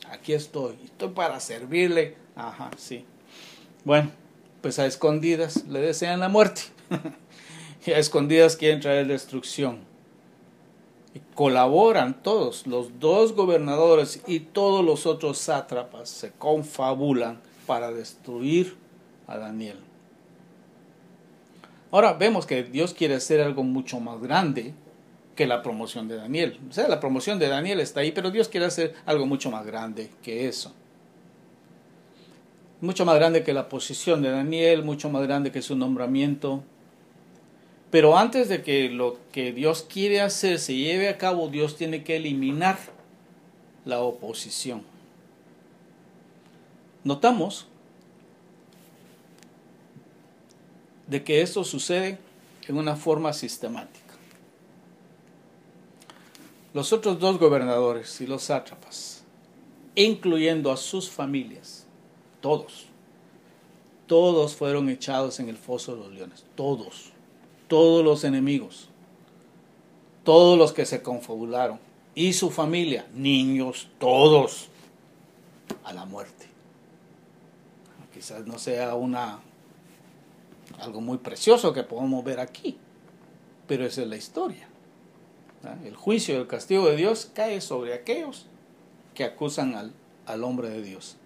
aquí estoy, estoy para servirle, ajá, sí. Bueno, pues a escondidas le desean la muerte. a escondidas quieren traer destrucción. Y colaboran todos, los dos gobernadores y todos los otros sátrapas se confabulan para destruir a Daniel. Ahora vemos que Dios quiere hacer algo mucho más grande que la promoción de Daniel. O sea, la promoción de Daniel está ahí, pero Dios quiere hacer algo mucho más grande que eso. Mucho más grande que la posición de Daniel, mucho más grande que su nombramiento, pero antes de que lo que Dios quiere hacer se lleve a cabo, Dios tiene que eliminar la oposición. Notamos de que esto sucede en una forma sistemática. Los otros dos gobernadores y los sátrapas, incluyendo a sus familias, todos, todos fueron echados en el foso de los leones, todos todos los enemigos, todos los que se confabularon, y su familia, niños, todos, a la muerte. Quizás no sea una algo muy precioso que podemos ver aquí, pero esa es la historia. El juicio y el castigo de Dios cae sobre aquellos que acusan al, al hombre de Dios.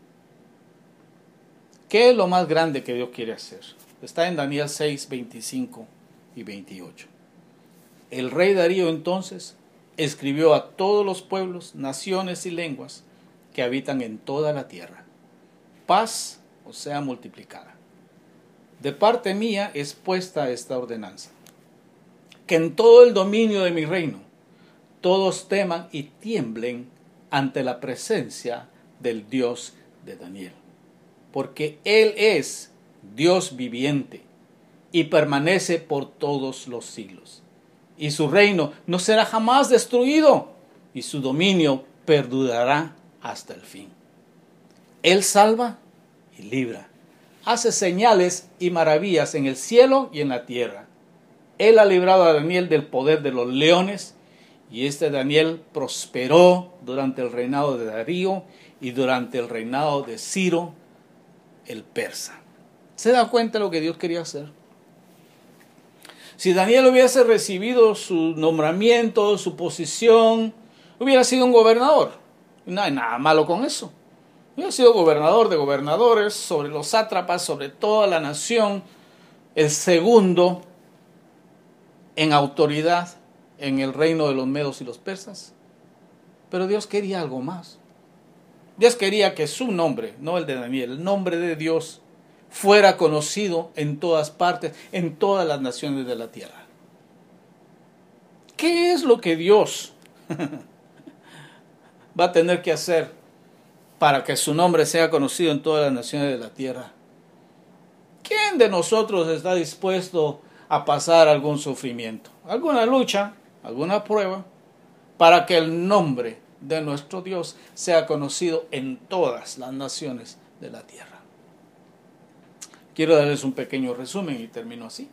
¿Qué es lo más grande que Dios quiere hacer? Está en Daniel 6, 25 y 28. El rey Darío entonces escribió a todos los pueblos, naciones y lenguas que habitan en toda la tierra. Paz o sea multiplicada. De parte mía es puesta esta ordenanza. Que en todo el dominio de mi reino todos teman y tiemblen ante la presencia del Dios de Daniel. Porque Él es Dios viviente y permanece por todos los siglos. Y su reino no será jamás destruido y su dominio perdurará hasta el fin. Él salva y libra. Hace señales y maravillas en el cielo y en la tierra. Él ha librado a Daniel del poder de los leones y este Daniel prosperó durante el reinado de Darío y durante el reinado de Ciro el persa. ¿Se da cuenta de lo que Dios quería hacer? Si Daniel hubiese recibido su nombramiento, su posición, hubiera sido un gobernador. No hay nada malo con eso. Hubiera sido gobernador de gobernadores, sobre los sátrapas, sobre toda la nación, el segundo en autoridad en el reino de los medos y los persas. Pero Dios quería algo más. Dios quería que su nombre, no el de Daniel, el nombre de Dios fuera conocido en todas partes, en todas las naciones de la tierra. ¿Qué es lo que Dios va a tener que hacer para que su nombre sea conocido en todas las naciones de la tierra? ¿Quién de nosotros está dispuesto a pasar algún sufrimiento, alguna lucha, alguna prueba, para que el nombre de nuestro Dios sea conocido en todas las naciones de la tierra? Quiero darles un pequeño resumen y termino así.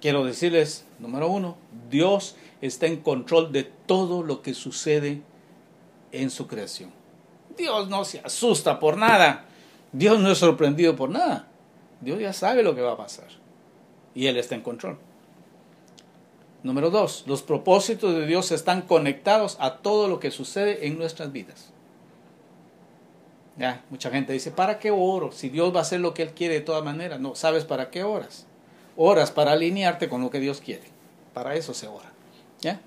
Quiero decirles, número uno, Dios está en control de todo lo que sucede en su creación. Dios no se asusta por nada. Dios no es sorprendido por nada. Dios ya sabe lo que va a pasar. Y Él está en control. Número dos, los propósitos de Dios están conectados a todo lo que sucede en nuestras vidas. Ya, mucha gente dice, ¿para qué oro? Si Dios va a hacer lo que Él quiere de todas maneras. No, ¿sabes para qué oras? Oras para alinearte con lo que Dios quiere. Para eso se ora. ¿Ya?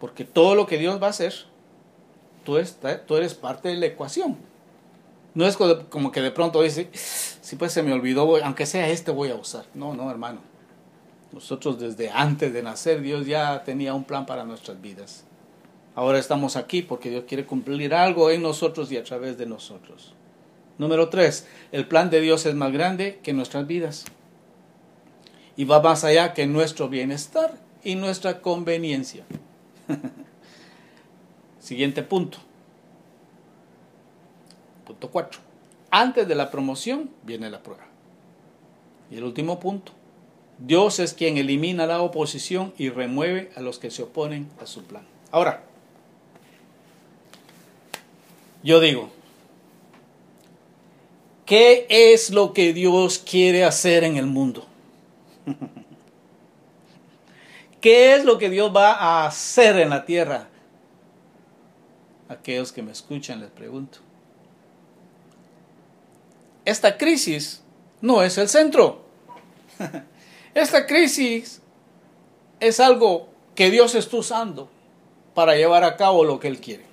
Porque todo lo que Dios va a hacer, tú, tú eres parte de la ecuación. No es como que de pronto dice, si pues se me olvidó, aunque sea este voy a usar. No, no, hermano. Nosotros desde antes de nacer, Dios ya tenía un plan para nuestras vidas. Ahora estamos aquí porque Dios quiere cumplir algo en nosotros y a través de nosotros. Número tres, el plan de Dios es más grande que nuestras vidas. Y va más allá que nuestro bienestar y nuestra conveniencia. Siguiente punto. Punto cuatro. Antes de la promoción viene la prueba. Y el último punto. Dios es quien elimina la oposición y remueve a los que se oponen a su plan. Ahora, yo digo, ¿qué es lo que Dios quiere hacer en el mundo? ¿Qué es lo que Dios va a hacer en la tierra? Aquellos que me escuchan les pregunto. Esta crisis no es el centro. Esta crisis es algo que Dios está usando para llevar a cabo lo que Él quiere.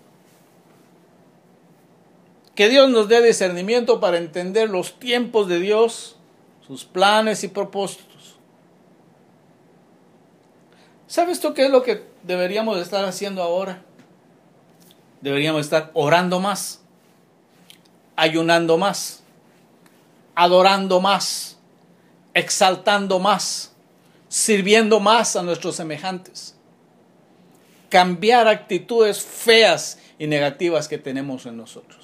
Que Dios nos dé discernimiento para entender los tiempos de Dios, sus planes y propósitos. ¿Sabes tú qué es lo que deberíamos estar haciendo ahora? Deberíamos estar orando más, ayunando más, adorando más, exaltando más, sirviendo más a nuestros semejantes. Cambiar actitudes feas y negativas que tenemos en nosotros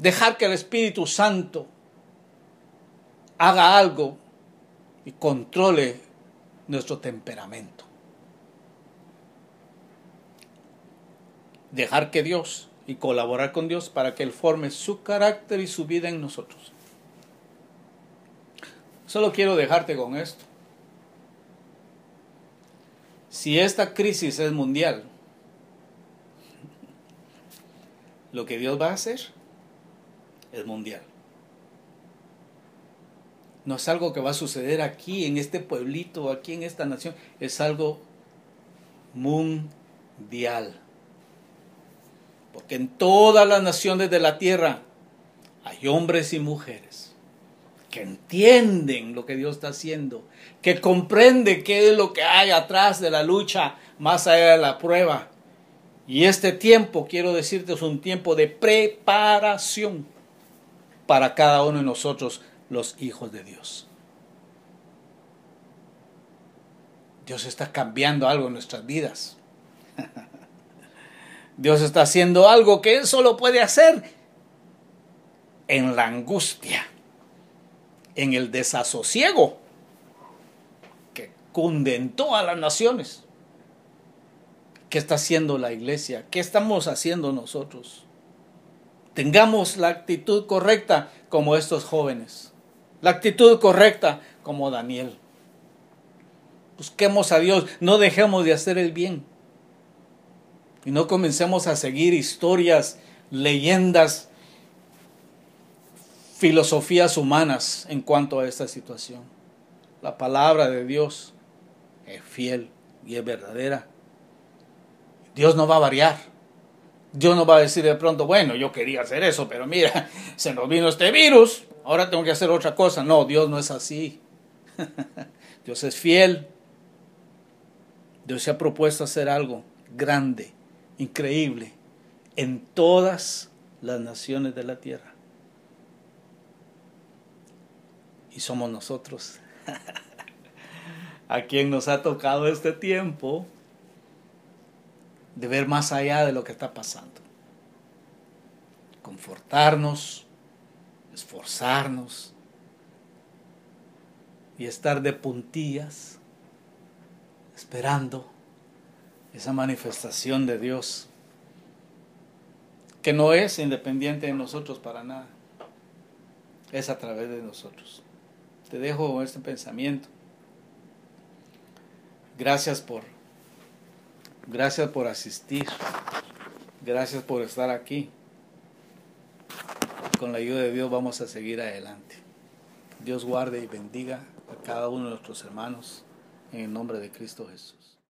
dejar que el Espíritu Santo haga algo y controle nuestro temperamento. Dejar que Dios y colaborar con Dios para que Él forme su carácter y su vida en nosotros. Solo quiero dejarte con esto. Si esta crisis es mundial, lo que Dios va a hacer es mundial. No es algo que va a suceder aquí, en este pueblito, aquí en esta nación. Es algo mundial. Porque en todas las naciones de la tierra hay hombres y mujeres que entienden lo que Dios está haciendo, que comprende qué es lo que hay atrás de la lucha, más allá de la prueba. Y este tiempo, quiero decirte, es un tiempo de preparación para cada uno de nosotros, los hijos de Dios. Dios está cambiando algo en nuestras vidas. Dios está haciendo algo que Él solo puede hacer en la angustia, en el desasosiego que cunde en todas las naciones. ¿Qué está haciendo la iglesia? ¿Qué estamos haciendo nosotros? Tengamos la actitud correcta como estos jóvenes. La actitud correcta como Daniel. Busquemos a Dios, no dejemos de hacer el bien. Y no comencemos a seguir historias, leyendas, filosofías humanas en cuanto a esta situación. La palabra de Dios es fiel y es verdadera. Dios no va a variar. Dios no va a decir de pronto, bueno, yo quería hacer eso, pero mira, se nos vino este virus, ahora tengo que hacer otra cosa. No, Dios no es así. Dios es fiel. Dios se ha propuesto hacer algo grande increíble en todas las naciones de la tierra. Y somos nosotros a quien nos ha tocado este tiempo de ver más allá de lo que está pasando. Confortarnos, esforzarnos y estar de puntillas esperando esa manifestación de Dios, que no es independiente de nosotros para nada, es a través de nosotros. Te dejo este pensamiento. Gracias por, gracias por asistir, gracias por estar aquí. Con la ayuda de Dios vamos a seguir adelante. Dios guarde y bendiga a cada uno de nuestros hermanos en el nombre de Cristo Jesús.